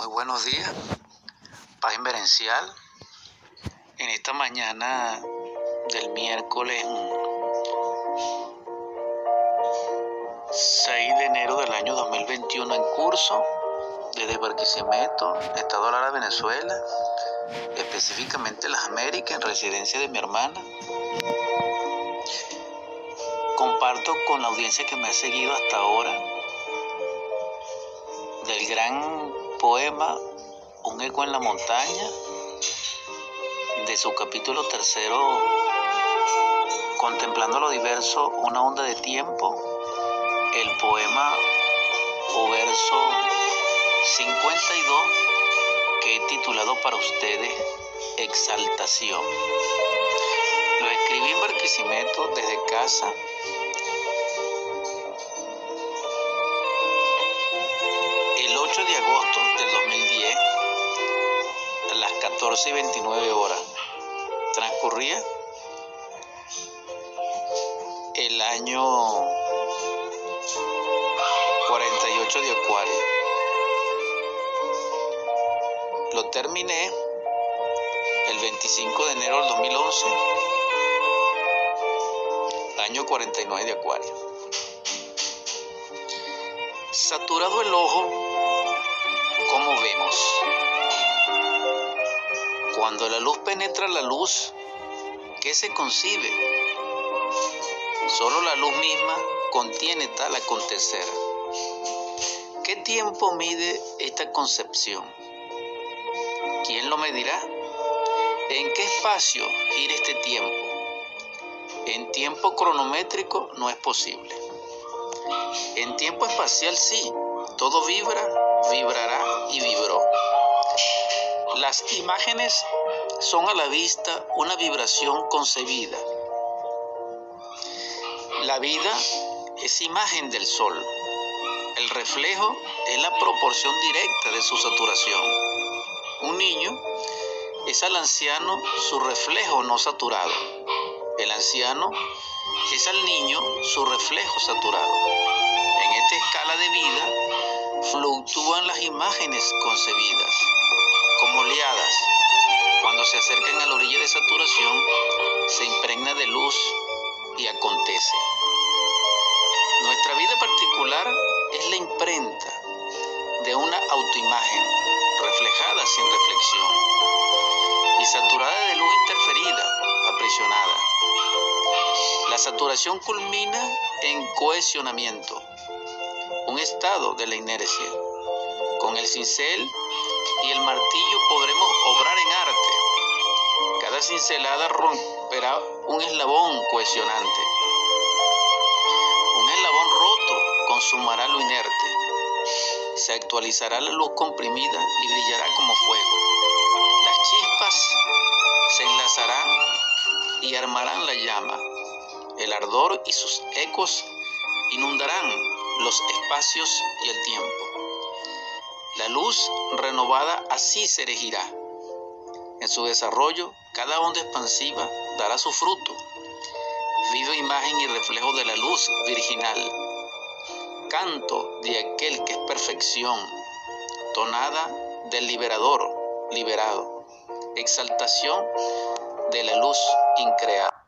Muy buenos días, paz inverencial. En esta mañana del miércoles 6 de enero del año 2021 en curso desde Barquisimeto, Estado Lara, Venezuela, específicamente las Américas, en residencia de mi hermana. Comparto con la audiencia que me ha seguido hasta ahora del gran poema Un eco en la montaña, de su capítulo tercero, Contemplando lo diverso, una onda de tiempo, el poema o verso 52 que he titulado para ustedes Exaltación. Lo escribí en Barquisimeto desde casa 14 y 29 horas transcurría el año 48 de Acuario. Lo terminé el 25 de enero del 2011, año 49 de Acuario. Saturado el ojo, ¿cómo vemos? Cuando la luz penetra la luz, ¿qué se concibe? Solo la luz misma contiene tal acontecer. ¿Qué tiempo mide esta concepción? ¿Quién lo medirá? ¿En qué espacio gira este tiempo? En tiempo cronométrico no es posible. En tiempo espacial sí, todo vibra, vibrará y vibró. Las imágenes son a la vista una vibración concebida. La vida es imagen del sol. El reflejo es la proporción directa de su saturación. Un niño es al anciano su reflejo no saturado. El anciano es al niño su reflejo saturado. En esta escala de vida fluctúan las imágenes concebidas acercan a la orilla de saturación, se impregna de luz y acontece. Nuestra vida particular es la imprenta de una autoimagen reflejada sin reflexión y saturada de luz interferida, aprisionada. La saturación culmina en cohesionamiento, un estado de la inercia. Con el cincel y el martillo podremos obrar. Cincelada romperá un eslabón cohesionante. Un eslabón roto consumará lo inerte. Se actualizará la luz comprimida y brillará como fuego. Las chispas se enlazarán y armarán la llama. El ardor y sus ecos inundarán los espacios y el tiempo. La luz renovada así se erigirá. En su desarrollo, cada onda expansiva dará su fruto, viva imagen y reflejo de la luz virginal, canto de aquel que es perfección, tonada del liberador liberado, exaltación de la luz increada.